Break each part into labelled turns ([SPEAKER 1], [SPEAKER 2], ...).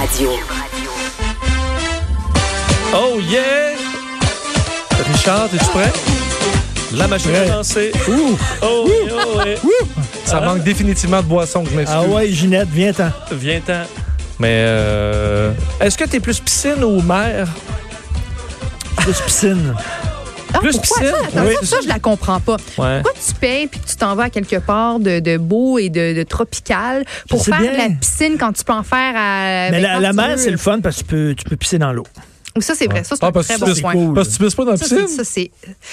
[SPEAKER 1] Radio.
[SPEAKER 2] Oh yeah! Richard, es-tu prêt? La machine est lancée. Ouh! Oh, yeah, oh.
[SPEAKER 3] Ça manque définitivement de boisson, je m'excuse.
[SPEAKER 4] Ah ouais, Ginette, viens-t'en.
[SPEAKER 2] Viens-t'en. Mais euh, est-ce que t'es plus piscine ou mer?
[SPEAKER 4] Plus piscine.
[SPEAKER 2] Plus
[SPEAKER 5] pourquoi
[SPEAKER 2] piscine?
[SPEAKER 5] ça? Attends,
[SPEAKER 2] Oui.
[SPEAKER 5] ça, ça, je la comprends pas.
[SPEAKER 2] Ouais.
[SPEAKER 5] Pourquoi tu payes puis que tu t'en vas à quelque part de, de beau et de, de tropical pour faire
[SPEAKER 4] bien.
[SPEAKER 5] de la piscine quand tu peux en faire à.
[SPEAKER 4] Mais la, la mer, c'est le fun parce que tu peux, tu peux pisser dans l'eau.
[SPEAKER 5] Ou ça, c'est vrai. Ça, c'est
[SPEAKER 3] Ah,
[SPEAKER 5] un
[SPEAKER 3] parce
[SPEAKER 5] très bon point.
[SPEAKER 4] cool.
[SPEAKER 3] Parce que tu pisses pas dans la
[SPEAKER 5] Ça,
[SPEAKER 3] piscine?
[SPEAKER 5] c'est. Ça, c'est.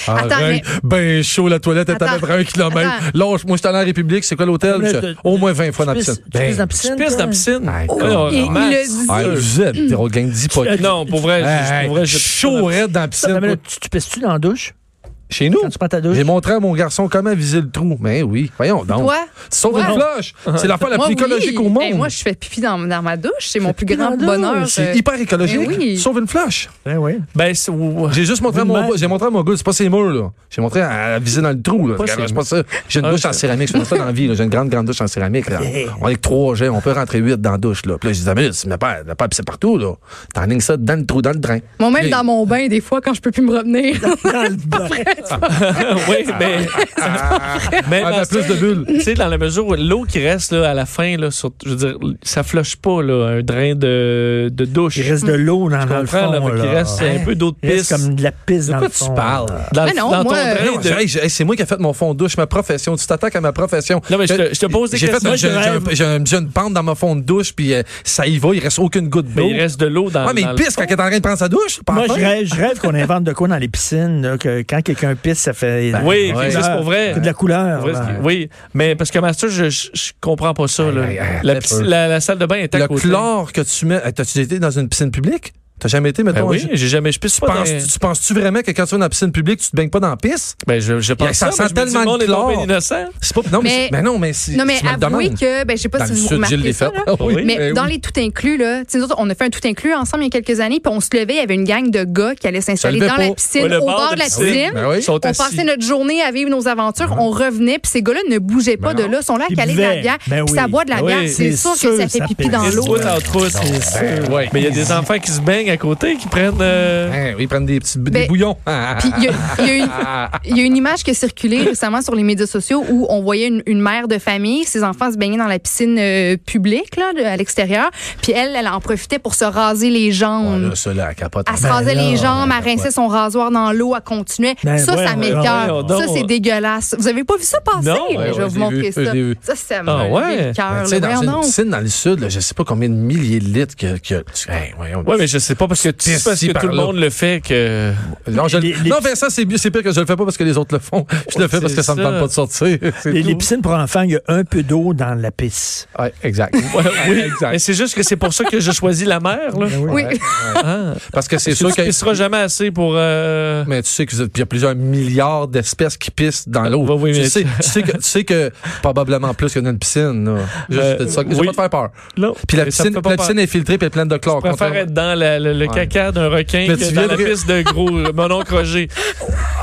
[SPEAKER 5] Attends, mais.
[SPEAKER 3] Ben chaud, la toilette est à près un kilomètre. Lâche, moi, je suis allé à la République, c'est quoi l'hôtel? Au moins 20 fois dans la piscine.
[SPEAKER 4] tu pisses dans la
[SPEAKER 3] Ben,
[SPEAKER 4] piscine?
[SPEAKER 2] Tu pisses dans la piscine? On- on
[SPEAKER 5] il le dit.
[SPEAKER 3] Ah, vous êtes d'hypocrite.
[SPEAKER 2] Non, pour vrai, je, pour vrai, je
[SPEAKER 3] chaud raide dans la piscine.
[SPEAKER 4] tu pisses-tu dans la douche?
[SPEAKER 3] Chez nous,
[SPEAKER 4] Quand tu prends ta douche?
[SPEAKER 3] j'ai montré à mon garçon comment viser le trou. Mais oui, voyons donc.
[SPEAKER 5] Toi?
[SPEAKER 3] Sauve
[SPEAKER 5] Toi?
[SPEAKER 3] une flush. C'est la fois la
[SPEAKER 5] Moi,
[SPEAKER 3] plus
[SPEAKER 5] oui.
[SPEAKER 3] écologique au monde.
[SPEAKER 5] Hey, moi, je fais pipi dans, dans ma douche. C'est mon plus grand bonheur.
[SPEAKER 3] c'est
[SPEAKER 5] Euh,
[SPEAKER 3] hyper écologique.
[SPEAKER 5] oui.
[SPEAKER 3] Sauve une flush.
[SPEAKER 4] Ben oui.
[SPEAKER 2] Ben, c'est-
[SPEAKER 3] J'ai juste montré à mon j'ai montré à mon gars, c'est pas ses murs, là. J'ai montré à, viser dans le trou, là. C'est pas ça. J'ai une
[SPEAKER 2] Ah,
[SPEAKER 3] douche en céramique. Je fais ça dans la vie. J'ai une grande, grande douche en céramique, là. On est que trois jets, on peut rentrer huit dans la douche, là. Puis là, je disais, mais mets pas, pas pisser partout, là. T'enlignes ça dans le trou, dans le drain.
[SPEAKER 5] Moi, même dans mon bain, des fois, quand je peux plus me retenir.
[SPEAKER 4] Dans le bain.
[SPEAKER 2] oui, mais. mais
[SPEAKER 3] Ah,
[SPEAKER 2] dans
[SPEAKER 3] ben, plus de bulles.
[SPEAKER 2] Tu sais, dans la mesure où l'eau qui reste là, à la fin, là, sur- je veux dire, ça flush pas là, un drain de, de douche.
[SPEAKER 4] Il reste de l'eau dans, dans le fond.
[SPEAKER 2] là,
[SPEAKER 4] là.
[SPEAKER 2] reste un peu d'eau de
[SPEAKER 4] Il
[SPEAKER 2] pisse.
[SPEAKER 4] comme de la pisse
[SPEAKER 3] De
[SPEAKER 4] dans
[SPEAKER 3] quoi
[SPEAKER 4] le
[SPEAKER 3] tu
[SPEAKER 4] fond.
[SPEAKER 3] parles?
[SPEAKER 2] Dans,
[SPEAKER 5] Mais non,
[SPEAKER 2] dans
[SPEAKER 5] moi,
[SPEAKER 2] ton
[SPEAKER 5] euh,
[SPEAKER 2] drain de...
[SPEAKER 3] hey, c'est moi qui ai fait mon fond de douche, ma profession. Tu t'attaques à ma profession.
[SPEAKER 2] Non, mais je te- je te pose des
[SPEAKER 3] J'ai fait
[SPEAKER 2] questions.
[SPEAKER 3] un-
[SPEAKER 4] Moi, je
[SPEAKER 3] j'ai- un- une pente dans ma fond de douche, puis euh, ça y va, il reste aucune goutte d'eau.
[SPEAKER 2] Il reste de l'eau dans,
[SPEAKER 3] Ouais, mais il pisse quand il est en train de prendre sa douche.
[SPEAKER 4] Moi, je rêve, je rêve qu'on invente de quoi dans les piscines, que quand quelqu'un pisse, ça fait.
[SPEAKER 2] Oui,
[SPEAKER 3] Ouais.
[SPEAKER 2] c'est pour vrai.
[SPEAKER 4] C'est de la couleur.
[SPEAKER 2] Vrai, c'est- Oui, mais parce que Master, je, je, je comprends pas ça. là. La, la, la salle de bain est à
[SPEAKER 3] Le
[SPEAKER 2] côté.
[SPEAKER 3] chlore que tu mets. Hey, T'as-tu été dans une piscine publique? T'as jamais été,
[SPEAKER 2] Ben
[SPEAKER 3] mettons?
[SPEAKER 2] oui,
[SPEAKER 3] je-
[SPEAKER 2] j'ai jamais. Je pisse
[SPEAKER 3] Tu
[SPEAKER 2] pas dans-
[SPEAKER 3] tu penses-tu vraiment que quand tu vas dans la piscine publique, tu te baignes pas dans la piste?
[SPEAKER 2] Ben, je, je pense
[SPEAKER 3] Ça
[SPEAKER 2] ça,
[SPEAKER 3] sent tellement
[SPEAKER 2] le monde est innocent.
[SPEAKER 3] C'est pas. Non, mais,
[SPEAKER 5] Mais-
[SPEAKER 3] non, mais si.
[SPEAKER 5] Non, mais avouez que, ben, je sais pas
[SPEAKER 3] Dans
[SPEAKER 5] si vous remarquez ça, là.
[SPEAKER 3] Ah oui,
[SPEAKER 5] Mais
[SPEAKER 3] ben
[SPEAKER 5] dans
[SPEAKER 3] oui.
[SPEAKER 5] les tout inclus, là, tu sais, nous autres, on a fait un tout inclus ensemble il y a quelques années, puis on se levait, il y avait une gang de gars qui allaient s'installer dans la piscine, au
[SPEAKER 2] bord de
[SPEAKER 5] la
[SPEAKER 2] piscine.
[SPEAKER 3] Ben oui.
[SPEAKER 5] On passait notre journée à vivre nos aventures, on revenait, puis ces gars-là ne bougeaient pas
[SPEAKER 3] Ben
[SPEAKER 5] de là, ils sont là à
[SPEAKER 4] Ils
[SPEAKER 5] caler de la bière,
[SPEAKER 4] Ben
[SPEAKER 5] puis
[SPEAKER 4] oui.
[SPEAKER 5] ça boit de la
[SPEAKER 2] Ben
[SPEAKER 5] bière,
[SPEAKER 2] oui.
[SPEAKER 5] c'est sûr que ça fait pipi
[SPEAKER 4] pisse.
[SPEAKER 5] dans l'eau.
[SPEAKER 3] Ben.
[SPEAKER 2] Mais il y a des enfants qui se baignent à côté, qui prennent. euh,
[SPEAKER 3] Hein, oui, ils prennent des petits des
[SPEAKER 5] Ben,
[SPEAKER 3] bouillons.
[SPEAKER 5] Puis il y, a- y une- il y a une image qui a circulé récemment sur les médias sociaux où on voyait une, une mère de famille, ses enfants se baignaient dans la piscine euh, publique là, de- à l'extérieur, puis elle, elle en profitait pour se raser les jambes.
[SPEAKER 3] Ça, là, elle capote.
[SPEAKER 5] Elle se
[SPEAKER 4] Ben
[SPEAKER 5] rasait
[SPEAKER 4] là,
[SPEAKER 5] les jambes,
[SPEAKER 3] ben
[SPEAKER 5] elle rinçait son rasoir dans l'eau, elle continuait.
[SPEAKER 4] Ben
[SPEAKER 5] ça, ça m'écœure. Ça, c'est dégueulasse. Vous avez pas vu ça passer?
[SPEAKER 2] Non, ouais,
[SPEAKER 5] je vais
[SPEAKER 3] ouais,
[SPEAKER 5] vous montrer
[SPEAKER 3] vu,
[SPEAKER 5] ça. Ça, ça
[SPEAKER 2] Ah ouais?
[SPEAKER 3] Ben, sais, dans une piscine dans le sud, là, je sais pas combien de milliers de litres que. que hey, voyons.
[SPEAKER 2] Ouais, mais je sais pas parce que, parce que tout le
[SPEAKER 3] là.
[SPEAKER 2] monde le fait que.
[SPEAKER 3] Non, je,
[SPEAKER 4] Les- les-
[SPEAKER 3] non, Vincent, c'est mieux- c'est pire que je le fais pas parce que les autres le font. Je le fais parce que ça me
[SPEAKER 2] C'est
[SPEAKER 3] tente pas de sortir.
[SPEAKER 4] Les, les piscines pour enfants, il y a un peu d'eau dans la pisse.
[SPEAKER 3] Ouais, exact.
[SPEAKER 2] Ouais, oui,
[SPEAKER 3] exact.
[SPEAKER 2] mais c'est juste que c'est pour ça que j'ai choisi la mer. Là.
[SPEAKER 5] Oui.
[SPEAKER 2] Ah.
[SPEAKER 3] Parce que c'est
[SPEAKER 2] que
[SPEAKER 3] sûr
[SPEAKER 2] tu
[SPEAKER 3] que.
[SPEAKER 2] pisseras jamais assez pour. euh,
[SPEAKER 3] Mais tu sais qu'il y a plusieurs milliards d'espèces qui pissent dans l'eau.
[SPEAKER 2] Oui,
[SPEAKER 3] tu, sais, tu, sais que, tu sais que probablement plus qu'il y en a une piscine. Là. Juste,
[SPEAKER 2] Euh,
[SPEAKER 3] je je vais pas te faire peur.
[SPEAKER 2] Non.
[SPEAKER 3] Puis la
[SPEAKER 2] me
[SPEAKER 3] piscine, la piscine est filtrée et elle est pleine de chlore.
[SPEAKER 2] Je préfère être dans la- le, le
[SPEAKER 3] Ouais.
[SPEAKER 2] caca d'un requin
[SPEAKER 3] Mais
[SPEAKER 2] que
[SPEAKER 3] tu
[SPEAKER 2] dans la piste de gros euh, mon oncle Roger.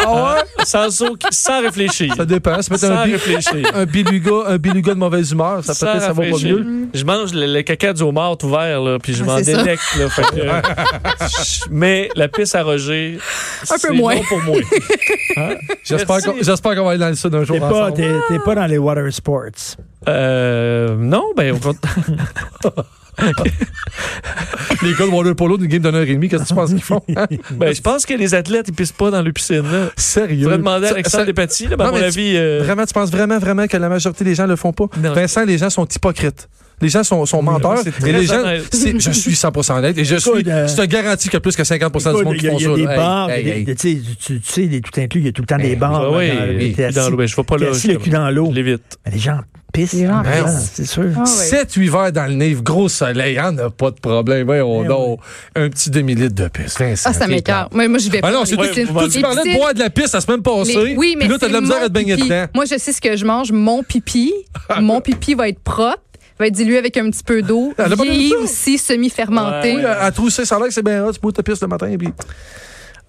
[SPEAKER 3] Ah ouais?
[SPEAKER 2] Sans, aucun- sans réfléchir.
[SPEAKER 3] Ça dépend. Ça peut être
[SPEAKER 2] Sans
[SPEAKER 3] un, bi-
[SPEAKER 2] réfléchir.
[SPEAKER 3] un beluga, un beluga de mauvaise humeur. Ça peut-être ça va pas mieux.
[SPEAKER 2] Je mange le, le caca du homard tout ouvert, là, puis je
[SPEAKER 5] Ah,
[SPEAKER 2] m'en
[SPEAKER 5] ça.
[SPEAKER 2] délecte. Là, fait que, euh, je- mais la pisse à Roger,
[SPEAKER 5] Un peu
[SPEAKER 2] c'est
[SPEAKER 5] moins.
[SPEAKER 2] non pour moi.
[SPEAKER 3] J'espère qu'on j'espère qu'on va aller dans le sud un jour
[SPEAKER 4] T'es pas,
[SPEAKER 3] ensemble.
[SPEAKER 4] t'es, t'es pas dans les water sports.
[SPEAKER 2] Euh, non, ben, on compte-
[SPEAKER 3] Les gars de water polo d'une game d'une heure et demie, qu'est-ce que tu penses qu'ils font? hein?
[SPEAKER 2] ben, je pense que les athlètes, ils pissent pas dans le piscine. Là.
[SPEAKER 3] Sérieux?
[SPEAKER 2] Je vais demander à
[SPEAKER 3] Ça-
[SPEAKER 2] Alexandre Despatie, là, ben, à mon
[SPEAKER 3] tu-
[SPEAKER 2] avis. euh,
[SPEAKER 3] Vraiment, tu penses vraiment, vraiment que la majorité des gens le font pas?
[SPEAKER 2] Non.
[SPEAKER 3] Vincent, les gens sont hypocrites. Les gens sont, sont menteurs. Et les gens, je suis 100% honnête. Et je suis,
[SPEAKER 4] euh,
[SPEAKER 3] je te garantis qu'il y a plus que 50% du monde qui font
[SPEAKER 4] il y a
[SPEAKER 3] ça.
[SPEAKER 4] des
[SPEAKER 3] là. Hey,
[SPEAKER 4] bars,
[SPEAKER 3] hey,
[SPEAKER 4] il y a
[SPEAKER 3] hey.
[SPEAKER 4] des- tu sais, tu tu sais, les tout inclus, il y a tout le temps des
[SPEAKER 3] Hey,
[SPEAKER 4] bars.
[SPEAKER 2] ben oui,
[SPEAKER 4] dans-
[SPEAKER 2] l'eau. Ben, je vais pas là.
[SPEAKER 4] le cul dans l'eau. Les gens
[SPEAKER 5] Les gens
[SPEAKER 4] Ah,
[SPEAKER 3] pissent.
[SPEAKER 4] C'est sûr.
[SPEAKER 5] Ah.
[SPEAKER 3] 7-8 verres dans le nez, gros soleil, y'en a pas de problème. Voyons
[SPEAKER 4] Eh
[SPEAKER 3] donc. Un petit demi-litre de pisse. Vincent,
[SPEAKER 5] Ah, ça m'écœure.
[SPEAKER 3] plate.
[SPEAKER 5] Moi, moi, j'y vais
[SPEAKER 3] Ah
[SPEAKER 5] pas.
[SPEAKER 3] non,
[SPEAKER 5] dans
[SPEAKER 3] c'est tu parlais de boire de la pisse? La semaine passée.
[SPEAKER 5] les- Oui, mais
[SPEAKER 3] Puis là, t'as de la misère à te baigner dedans.
[SPEAKER 5] Moi, je sais ce que je mange. Mon pipi. mon pipi va être propre. Va être dilué avec un petit peu d'eau.
[SPEAKER 3] Elle a pas
[SPEAKER 5] Vieilli
[SPEAKER 3] dit ça?
[SPEAKER 5] aussi, semi-fermenté.
[SPEAKER 3] Oui, à, à trousser, ça a l'air que c'est bien hot. Tu bois ta pisse le matin. Puis...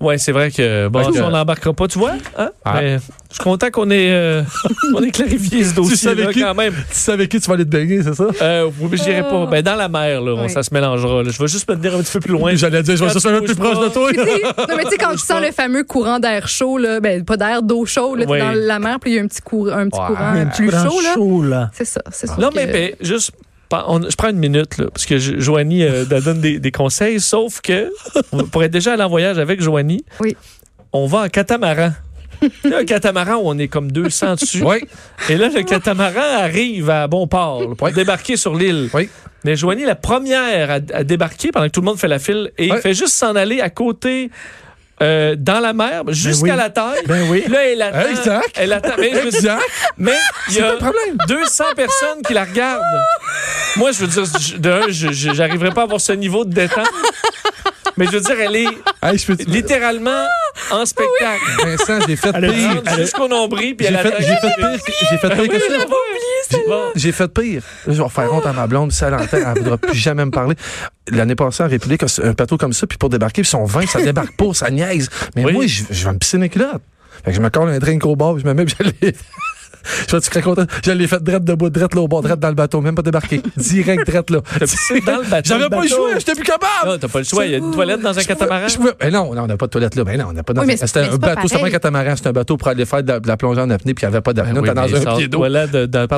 [SPEAKER 2] Ouais, c'est vrai que bon,
[SPEAKER 3] que-
[SPEAKER 2] on n'embarquera pas, tu vois? Hein?
[SPEAKER 3] Ah.
[SPEAKER 2] Mais je suis content qu'on ait, euh, on ait clarifié ce dossier-là
[SPEAKER 3] savais qui-
[SPEAKER 2] quand même.
[SPEAKER 3] Tu avec qui tu vas aller te baigner, c'est ça?
[SPEAKER 2] Euh, oui, mais je dirais pas. Ben, dans la mer, là, on-
[SPEAKER 5] Oui.
[SPEAKER 2] ça se mélangera. là. Je vais juste me tenir un petit peu plus loin.
[SPEAKER 3] J'allais dire, je vais
[SPEAKER 2] tu
[SPEAKER 3] un peu plus proche
[SPEAKER 2] pas.
[SPEAKER 3] de toi.
[SPEAKER 5] Non, mais tu sais, quand tu sens le fameux courant d'air chaud, là, ben, pas d'air, d'eau chaude, là,
[SPEAKER 2] Oui.
[SPEAKER 5] dans la mer, puis il y a un petit, cour- un petit
[SPEAKER 3] Ouais.
[SPEAKER 5] courant
[SPEAKER 4] Un petit
[SPEAKER 5] plus
[SPEAKER 4] courant
[SPEAKER 5] chaud, là.
[SPEAKER 4] chaud, là.
[SPEAKER 5] C'est ça, c'est ça.
[SPEAKER 2] Non,
[SPEAKER 5] que-
[SPEAKER 2] mais ben, juste, on- je prends une minute, là, parce que je- Joanie euh, donne des, des conseils, sauf que pour être déjà allé en voyage avec Joanie,
[SPEAKER 5] Oui.
[SPEAKER 2] on va en catamaran. Il y a un catamaran où on est comme 200 dessus.
[SPEAKER 3] Oui.
[SPEAKER 2] Et là, le catamaran arrive à bon port là, pour
[SPEAKER 3] Oui.
[SPEAKER 2] débarquer sur l'île.
[SPEAKER 3] Oui.
[SPEAKER 2] Mais Joanie, la première à, à débarquer pendant que tout le monde fait la file, et
[SPEAKER 3] Oui.
[SPEAKER 2] il fait juste s'en aller à côté euh, dans la mer jusqu'à
[SPEAKER 4] oui.
[SPEAKER 2] la taille.
[SPEAKER 4] Ben oui.
[SPEAKER 2] Là, elle attend.
[SPEAKER 3] Exact.
[SPEAKER 2] Elle attend. Mais,
[SPEAKER 3] Exact.
[SPEAKER 2] mais il y a
[SPEAKER 3] pas le problème.
[SPEAKER 2] 200 personnes qui la regardent. Moi, je veux dire, je- de un, je- je- j'arriverai pas à avoir ce niveau de détente. Mais je veux dire, elle est
[SPEAKER 3] Hey, peux
[SPEAKER 2] littéralement en spectacle.
[SPEAKER 3] Vincent, j'ai fait pire.
[SPEAKER 2] Jusqu'au nombril, puis
[SPEAKER 3] J'ai
[SPEAKER 2] elle
[SPEAKER 3] j'ai fait pire. que- J'ai fait pire que ça.
[SPEAKER 2] Bon.
[SPEAKER 3] J'ai fait pire. Là, je vais faire honte à ma blonde. Si elle entend, elle ne voudra plus jamais me parler. L'année passée, en République, un bateau comme ça, puis pour débarquer, puis son vin, ça débarque pas, ça niaise. Mais
[SPEAKER 2] Oui.
[SPEAKER 3] moi, je, je vais me pisser les culottes. Fait que je me colle un drink au bord, puis je me mets, puis je. Je vais être très content. Je l'ai fait drette debout, drette là au bord, drette dans le bateau, même pas débarqué. Direct drette là.
[SPEAKER 2] T'as dans le bateau.
[SPEAKER 3] J'avais pas le choix, j'étais plus capable.
[SPEAKER 2] Non, t'as pas le choix. Il y a une toilette dans un catamaran.
[SPEAKER 3] Je pouvais- ben non, non, on n'a pas de toilette là. Ben non, on n'a pas dans
[SPEAKER 5] Oui, mais
[SPEAKER 3] un-
[SPEAKER 5] c'est-
[SPEAKER 3] C'était
[SPEAKER 5] mais
[SPEAKER 3] un
[SPEAKER 5] c'est pas
[SPEAKER 3] bateau, c'était pas un catamaran, c'était un bateau pour aller faire de la, de la plongée en apnée, puis il n'y avait pas d'apnée.
[SPEAKER 2] Ben oui,
[SPEAKER 3] T'es dans
[SPEAKER 2] mais
[SPEAKER 3] un pied d'eau.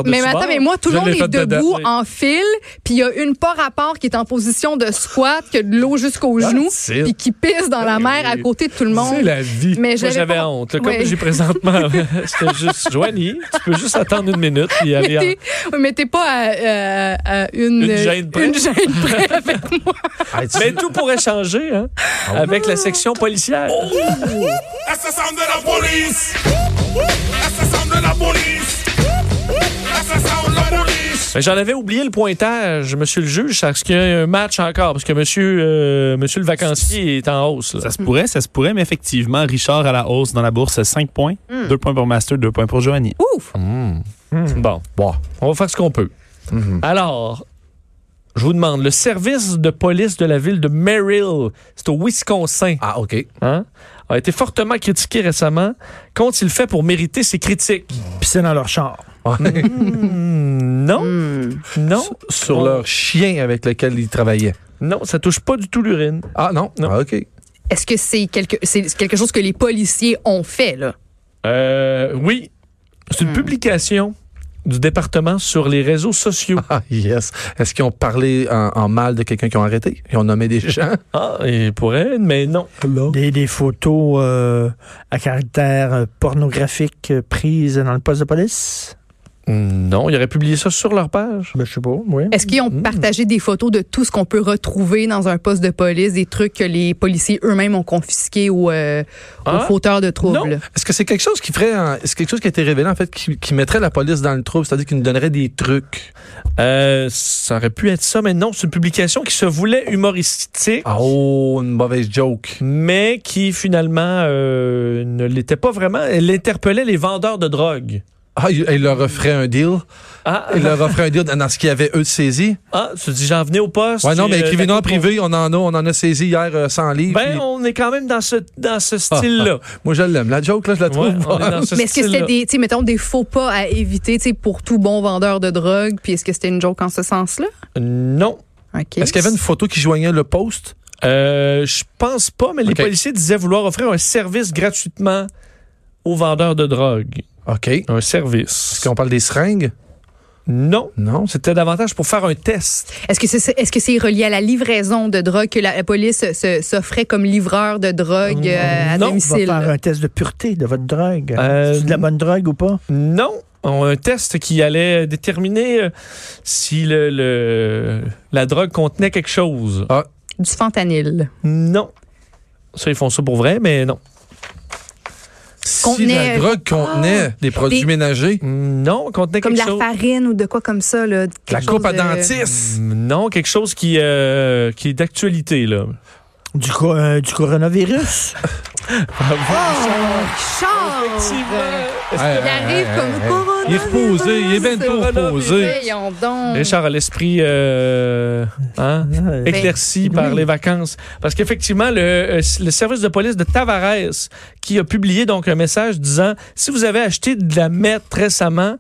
[SPEAKER 5] Mais attends, mais moi, tout le monde est debout en file, puis il y a une pas rapport qui est en position de squat, qui a de l'eau jusqu'aux genoux, puis qui pisse dans la mer à côté de tout le monde.
[SPEAKER 3] C'est la vie.
[SPEAKER 5] Mais j'avais
[SPEAKER 2] honte. Comme j'ai présentement, c'était juste Joanie. Tu peux juste attendre une minute. Puis aller
[SPEAKER 5] Mais
[SPEAKER 2] en-
[SPEAKER 5] mais t'es pas à, à- à une,
[SPEAKER 2] Une gêne près.
[SPEAKER 5] une gêne près avec moi.
[SPEAKER 3] Tu-
[SPEAKER 2] Mais tout pourrait changer hein, avec la section policière.
[SPEAKER 1] The sound of the police. Sound of the police. Sound of the police.
[SPEAKER 2] Mais J'en avais oublié le pointage, monsieur le juge. Est-ce qu'il y a un match encore? Parce que monsieur, euh, monsieur le vacancier est en hausse. là.
[SPEAKER 6] Ça se pourrait, ça se pourrait, mais effectivement, Richard à la hausse dans la bourse, 5 points. 2 points pour Master, 2 points pour Joanie.
[SPEAKER 5] Ouf!
[SPEAKER 3] Mmh.
[SPEAKER 2] Bon,
[SPEAKER 3] Bon.
[SPEAKER 2] on va faire ce qu'on peut.
[SPEAKER 3] Mhm.
[SPEAKER 2] Alors, je vous demande, le service de police de la ville de Merrill, c'est au Wisconsin,
[SPEAKER 3] Ah, OK.
[SPEAKER 2] hein, a été fortement critiqué récemment. Qu'ont-ils fait pour mériter ces critiques?
[SPEAKER 4] Pisser dans leur char.
[SPEAKER 2] Hmm, non, non,
[SPEAKER 3] Sur leur chien avec lequel ils travaillaient.
[SPEAKER 2] non, ça touche pas du tout l'urine.
[SPEAKER 3] Ah, non.
[SPEAKER 2] Non.
[SPEAKER 3] Ah, OK.
[SPEAKER 5] Est-ce que c'est quelque, c'est quelque chose que les policiers ont fait, là?
[SPEAKER 2] Euh, oui, c'est une publication du département sur les réseaux sociaux.
[SPEAKER 3] Ah, yes. Est-ce qu'ils ont parlé en, en mal de quelqu'un qu'ils ont arrêté? Ils ont nommé des gens?
[SPEAKER 2] Ah, il pourrait, mais non.
[SPEAKER 4] Des, des photos euh, à caractère euh, pornographique euh, prises dans le poste de police?
[SPEAKER 2] Non, il aurait publié ça sur leur page.
[SPEAKER 4] Ben, je sais pas, oui.
[SPEAKER 5] Est-ce qu'ils ont partagé des photos de tout ce qu'on peut retrouver dans un poste de police, des trucs que les policiers eux-mêmes ont confisqués aux, euh, aux
[SPEAKER 2] Ah,
[SPEAKER 5] fauteurs de troubles?
[SPEAKER 2] non.
[SPEAKER 3] Est-ce que c'est quelque chose qui ferait, est-ce quelque chose qui a été révélé, en fait, qui, qui mettrait la police dans le trouble, c'est-à-dire qui nous donnerait des trucs?
[SPEAKER 2] Euh, ça aurait pu être ça, mais non, c'est une publication qui se voulait humoristique.
[SPEAKER 3] Ah, oh, une mauvaise joke.
[SPEAKER 2] mais qui finalement euh, ne l'était pas vraiment. Elle interpellait les vendeurs de drogue.
[SPEAKER 3] Ah, il, il leur offrait un deal.
[SPEAKER 2] Ah,
[SPEAKER 3] Il leur offrait un deal dans ce qu'il y avait, eux, de saisi.
[SPEAKER 2] ah tu dis, j'en venais au poste.
[SPEAKER 3] Ouais, non, mais
[SPEAKER 2] euh,
[SPEAKER 3] écrivez-nous en privé, on en a, on en a saisi hier euh, 100 livres.
[SPEAKER 2] Ben,
[SPEAKER 3] puis-
[SPEAKER 2] on est quand même dans ce, dans ce style-là.
[SPEAKER 3] Moi, je l'aime. La joke, là, je la trouve.
[SPEAKER 2] Ouais, on est dans ce
[SPEAKER 5] Mais est-ce que c'était des, tu sais, mettons, des faux pas à éviter, tu sais, pour tout bon vendeur de drogue? Puis est-ce que c'était une joke en ce sens-là?
[SPEAKER 2] Non.
[SPEAKER 5] OK.
[SPEAKER 3] Est-ce qu'il y avait une photo qui joignait le post?
[SPEAKER 2] Euh, je pense pas, mais les policiers disaient vouloir offrir un service gratuitement aux vendeurs de drogue.
[SPEAKER 3] OK. Est-ce
[SPEAKER 2] Un service.
[SPEAKER 3] qu'on parle des seringues?
[SPEAKER 2] Non.
[SPEAKER 3] Non.
[SPEAKER 2] C'était davantage pour faire un test.
[SPEAKER 5] Est-ce que c'est est-ce que c'est relié à la livraison de drogue que la, la police se- s'offrait comme livreur de drogue euh, à
[SPEAKER 2] Non, on va
[SPEAKER 4] On va
[SPEAKER 5] domicile?
[SPEAKER 4] faire un test de pureté de votre drogue.
[SPEAKER 2] Euh,
[SPEAKER 4] C'est de la bonne drogue ou pas?
[SPEAKER 2] Non. On a un test qui allait déterminer euh, si le, le- la drogue contenait quelque chose.
[SPEAKER 5] Du fentanyl.
[SPEAKER 2] Non. Ça, ils font ça pour vrai, mais non.
[SPEAKER 3] Si
[SPEAKER 5] Contenait-
[SPEAKER 3] la drogue contenait des produits
[SPEAKER 5] des-
[SPEAKER 3] ménagers,
[SPEAKER 2] Non, contenait
[SPEAKER 5] Comme de
[SPEAKER 2] quelque
[SPEAKER 5] la
[SPEAKER 2] chose.
[SPEAKER 5] farine ou de quoi comme ça, là.
[SPEAKER 3] la coupe à dentiste.
[SPEAKER 2] Mm, Non, quelque chose qui, euh, qui est d'actualité, là.
[SPEAKER 4] Du, co- euh, du coronavirus?
[SPEAKER 5] Charles!
[SPEAKER 2] Effectivement.
[SPEAKER 3] Hey,
[SPEAKER 5] Il arrive
[SPEAKER 3] hey,
[SPEAKER 5] comme
[SPEAKER 3] hey.
[SPEAKER 5] Corona.
[SPEAKER 3] Il est reposé, il est bien trop reposé.
[SPEAKER 2] Richard a l'esprit euh, hein, éclairci par les vacances. Parce qu'effectivement, le, euh, le service de police de Tavares, qui a publié donc un message disant si vous avez acheté de la meth récemment,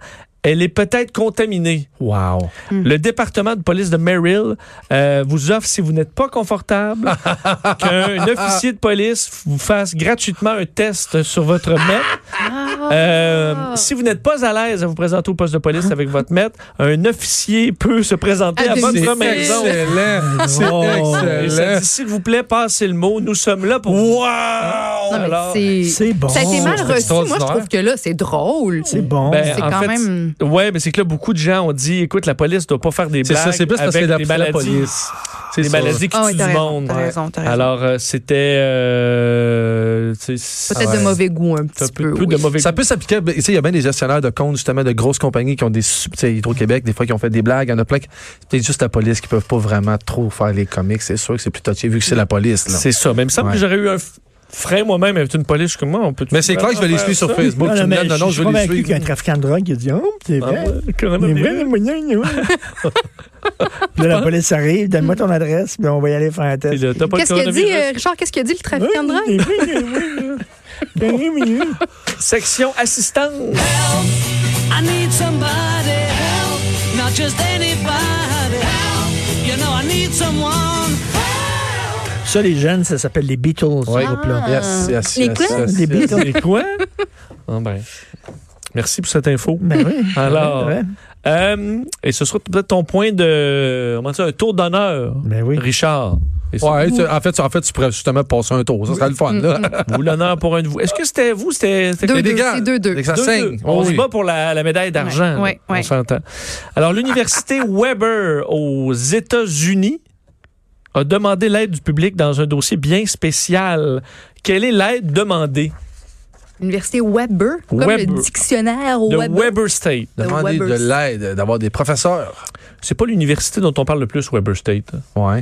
[SPEAKER 2] elle est peut-être contaminée.
[SPEAKER 3] Wow.
[SPEAKER 2] Le département de police de Merrill euh, vous offre, si vous n'êtes pas confortable, qu'un officier de police vous fasse gratuitement un test sur votre meth.
[SPEAKER 5] Ah.
[SPEAKER 2] Euh, si vous n'êtes pas à l'aise à vous présenter au poste de police avec votre maître, un officier peut se présenter
[SPEAKER 5] À
[SPEAKER 2] à votre maison.
[SPEAKER 3] Excellent. C'est
[SPEAKER 4] Oh.
[SPEAKER 2] S'il vous plaît, passez le mot. Nous sommes là pour vous.
[SPEAKER 3] Wow!
[SPEAKER 2] Alors,
[SPEAKER 5] c'est.
[SPEAKER 4] C'est bon.
[SPEAKER 5] Ça a été mal
[SPEAKER 3] C'est
[SPEAKER 5] reçu. Moi, je trouve que là, c'est drôle.
[SPEAKER 4] C'est bon.
[SPEAKER 2] Ben,
[SPEAKER 5] C'est
[SPEAKER 2] en
[SPEAKER 5] quand
[SPEAKER 2] fait,
[SPEAKER 5] même.
[SPEAKER 2] Ouais, mais c'est que là, beaucoup de gens ont dit, écoute, la police ne doit pas faire des
[SPEAKER 3] C'est
[SPEAKER 2] blagues
[SPEAKER 3] ça, c'est plus parce que
[SPEAKER 2] avec
[SPEAKER 3] c'est la, c'est police. C'est
[SPEAKER 2] Des
[SPEAKER 3] ça.
[SPEAKER 2] maladies qui
[SPEAKER 5] oui,
[SPEAKER 2] tuent du monde.
[SPEAKER 5] t'as raison, t'as raison.
[SPEAKER 2] Alors, euh, c'était... euh,
[SPEAKER 5] Peut-être
[SPEAKER 3] ouais.
[SPEAKER 5] de mauvais goût un petit
[SPEAKER 2] peu,
[SPEAKER 5] peu.
[SPEAKER 2] peu de
[SPEAKER 5] oui.
[SPEAKER 2] mauvais
[SPEAKER 3] Ça peut s'appliquer. Il y a bien des gestionnaires de comptes, justement, de grosses compagnies qui ont des. Tu sais, Hydro-Québec, des fois, qui ont fait des blagues. Il y en a plein. qui- C'est peut-être juste la police qui peuvent pas vraiment trop faire les comics. C'est sûr que c'est plus touché vu que c'est la police. Là.
[SPEAKER 2] C'est ça. Mais il me semble
[SPEAKER 3] Ouais.
[SPEAKER 2] que j'aurais eu un f- frein moi-même avec une police. Je suis comme moi, on peut
[SPEAKER 3] Mais c'est clair que je vais les suivre sur Facebook.
[SPEAKER 4] Non,
[SPEAKER 3] Tu
[SPEAKER 4] non,
[SPEAKER 3] me
[SPEAKER 4] mais
[SPEAKER 3] donnes le nom,
[SPEAKER 4] je
[SPEAKER 3] je
[SPEAKER 4] suis
[SPEAKER 3] vais les
[SPEAKER 4] convaincu qu'un
[SPEAKER 3] suivre.
[SPEAKER 4] trafiquant de drogue, il a dit, oh, c'est
[SPEAKER 2] Ah
[SPEAKER 4] vrai. Puis là, la police arrive, donne-moi ton adresse, puis on va y aller faire un test.
[SPEAKER 2] là, t'as pas le
[SPEAKER 5] Qu'est-ce qu'il a dit, euh, Richard? Qu'est-ce qu'il a dit, le trafiquant de drogue?
[SPEAKER 4] Oui.
[SPEAKER 2] Section assistance.
[SPEAKER 7] I need somebody help, not just anybody help. You know I need someone help.
[SPEAKER 4] Ça, les jeunes, ça s'appelle les Beatles, ce
[SPEAKER 3] Oui.
[SPEAKER 4] groupe-là.
[SPEAKER 3] Yes, yes,
[SPEAKER 5] Les
[SPEAKER 3] yes,
[SPEAKER 5] quoi?
[SPEAKER 3] yes.
[SPEAKER 4] Beatles.
[SPEAKER 2] C'est quoi? Ah ben. Merci pour cette info.
[SPEAKER 4] Ben oui.
[SPEAKER 2] Alors,
[SPEAKER 4] Ouais.
[SPEAKER 2] Euh, et ce sera peut-être ton point de. Comment dire, un tour d'honneur,
[SPEAKER 4] Ben oui.
[SPEAKER 2] Richard.
[SPEAKER 3] Ouais, tu- en fait, tu- en fait, tu pourrais justement passer un tour. Ça serait le fun, là.
[SPEAKER 2] vous, l'honneur pour un de vous. Est-ce que c'était vous? C'était c'était
[SPEAKER 5] Deux, deux,
[SPEAKER 3] gars.
[SPEAKER 5] c'est deux, deux.
[SPEAKER 3] Ça.
[SPEAKER 2] On
[SPEAKER 3] Oh,
[SPEAKER 2] se bat pour la, la médaille d'argent.
[SPEAKER 5] Ouais, ouais,
[SPEAKER 2] On s'entend. Alors, l'Université Weber aux États-Unis a demandé l'aide du public dans un dossier bien spécial. Quelle est l'aide demandée?
[SPEAKER 5] L'université Weber, comme
[SPEAKER 2] Weber.
[SPEAKER 5] le dictionnaire
[SPEAKER 2] De
[SPEAKER 5] Weber.
[SPEAKER 2] Weber State.
[SPEAKER 3] Demander de
[SPEAKER 5] Weber.
[SPEAKER 3] l'aide, d'avoir des professeurs.
[SPEAKER 2] C'est pas l'université dont on parle le plus, Weber State.
[SPEAKER 3] Ouais.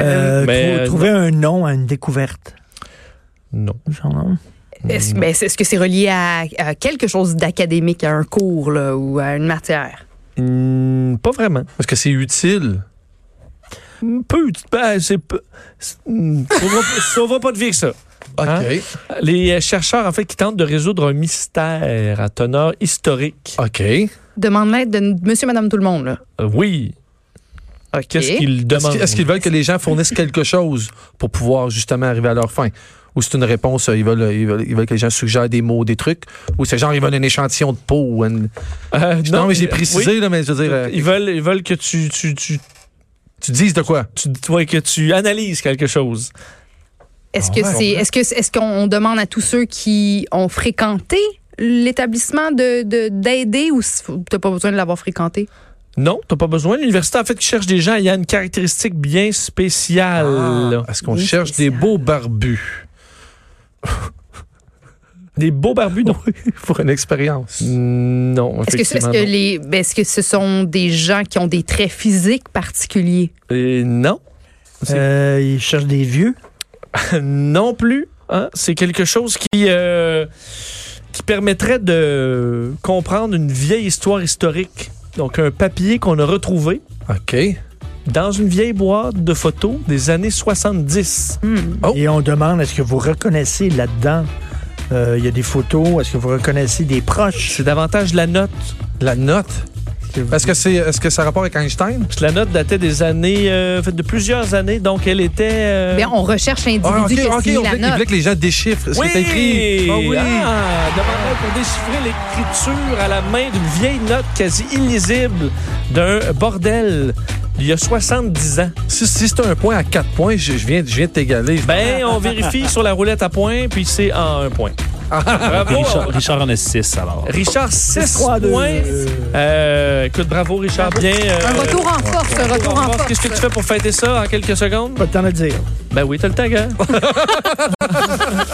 [SPEAKER 4] Euh,
[SPEAKER 2] Mais,
[SPEAKER 4] trou-
[SPEAKER 2] euh,
[SPEAKER 4] trouver un nom à une découverte.
[SPEAKER 2] Non.
[SPEAKER 4] Genre, non?
[SPEAKER 5] Est-ce ben, est-ce que c'est relié à, à quelque chose d'académique, à un cours là, ou à une matière?
[SPEAKER 2] Hmm, pas vraiment.
[SPEAKER 3] Parce que c'est utile.
[SPEAKER 2] Hmm, Peu. Ben, c'est peu. Sauvera sauvera pas de vie que ça.
[SPEAKER 3] OK.
[SPEAKER 2] Hein? Les chercheurs, en fait, qui tentent de résoudre un mystère à teneur historique.
[SPEAKER 3] OK.
[SPEAKER 5] Demande l'aide de monsieur, madame, tout le monde. Là.
[SPEAKER 2] Euh, oui.
[SPEAKER 5] OK.
[SPEAKER 2] Qu'est-ce qu'ils
[SPEAKER 3] Est-ce
[SPEAKER 2] demandent?
[SPEAKER 3] qu'ils est-ce qu'ils veulent que les gens fournissent quelque chose pour pouvoir justement arriver à leur fin? Ou c'est une réponse, euh, ils veulent, ils, veulent, ils veulent que les gens suggèrent des mots, des trucs? Ou c'est genre, ils veulent un échantillon de peau? Une-
[SPEAKER 2] Euh,
[SPEAKER 3] Non, mais j'ai
[SPEAKER 2] euh,
[SPEAKER 3] précisé,
[SPEAKER 2] oui.
[SPEAKER 3] là, mais je veux dire, euh,
[SPEAKER 2] Ils veulent, ils veulent que tu, tu, tu,
[SPEAKER 3] tu dises de quoi?
[SPEAKER 2] tu, ouais, que tu analyses quelque chose.
[SPEAKER 5] Est-ce
[SPEAKER 3] Ah
[SPEAKER 5] que
[SPEAKER 3] ouais,
[SPEAKER 5] c'est est-ce que est-ce qu'on demande à tous ceux qui ont fréquenté l'établissement de de- d'aider ou t'as pas besoin de l'avoir fréquenté?
[SPEAKER 2] Non, t'as pas besoin. L'université, en fait, qui cherche des gens ayant une caractéristique bien spéciale.
[SPEAKER 3] Ah, Est-ce qu'on cherche
[SPEAKER 5] spécial.
[SPEAKER 3] des beaux barbus?
[SPEAKER 2] Des beaux barbus, non.
[SPEAKER 3] pour une expérience?
[SPEAKER 2] Non,
[SPEAKER 5] Est-ce que, que
[SPEAKER 2] non.
[SPEAKER 5] les ben, est-ce que ce sont des gens qui ont des traits physiques particuliers?
[SPEAKER 2] Euh, non.
[SPEAKER 4] Euh, ils cherchent des vieux?
[SPEAKER 2] non plus. hein. C'est quelque chose qui, euh, qui permettrait de comprendre une vieille histoire historique. Donc, un papier qu'on a retrouvé
[SPEAKER 3] OK.
[SPEAKER 2] dans une vieille boîte de photos des années 70.
[SPEAKER 5] Hmm.
[SPEAKER 3] Oh.
[SPEAKER 4] Et on demande, est-ce que vous reconnaissez là-dedans, euh, il y a des photos, est-ce que vous reconnaissez des proches?
[SPEAKER 2] C'est davantage la note.
[SPEAKER 3] La note?
[SPEAKER 4] Est-ce que vous-
[SPEAKER 3] Est-ce que, c'est, est-ce que ça a rapport avec Einstein?
[SPEAKER 2] Parce que La note datait des années, euh, fait de plusieurs années, donc elle était. euh,
[SPEAKER 5] Ben, on recherche l'individu
[SPEAKER 3] Ah, OK,
[SPEAKER 5] qui a
[SPEAKER 3] OK.
[SPEAKER 5] signé
[SPEAKER 3] On
[SPEAKER 5] la
[SPEAKER 3] voulait, il voulait que les gens déchiffrent ce
[SPEAKER 2] oui!
[SPEAKER 3] qui est écrit. Ah oui!
[SPEAKER 2] Ah, demandait pour déchiffrer l'écriture à la main d'une vieille note quasi illisible d'un bordel il y a 70 ans.
[SPEAKER 3] Si, si c'est un point à quatre points, je, je viens, je viens de t'égaler.
[SPEAKER 2] Ben, on vérifie sur la roulette à points, puis c'est en un point. Bravo!
[SPEAKER 6] Richard, Richard en a 6 alors.
[SPEAKER 2] Richard, 6
[SPEAKER 4] 3, deux.
[SPEAKER 2] points. Euh, écoute, bravo, Richard. Bien. euh,
[SPEAKER 5] Un retour en force, un retour en force.
[SPEAKER 2] Qu'est-ce que tu fais pour fêter ça en quelques secondes?
[SPEAKER 4] Pas le temps de le dire.
[SPEAKER 2] Ben oui, t'as le temps, gars.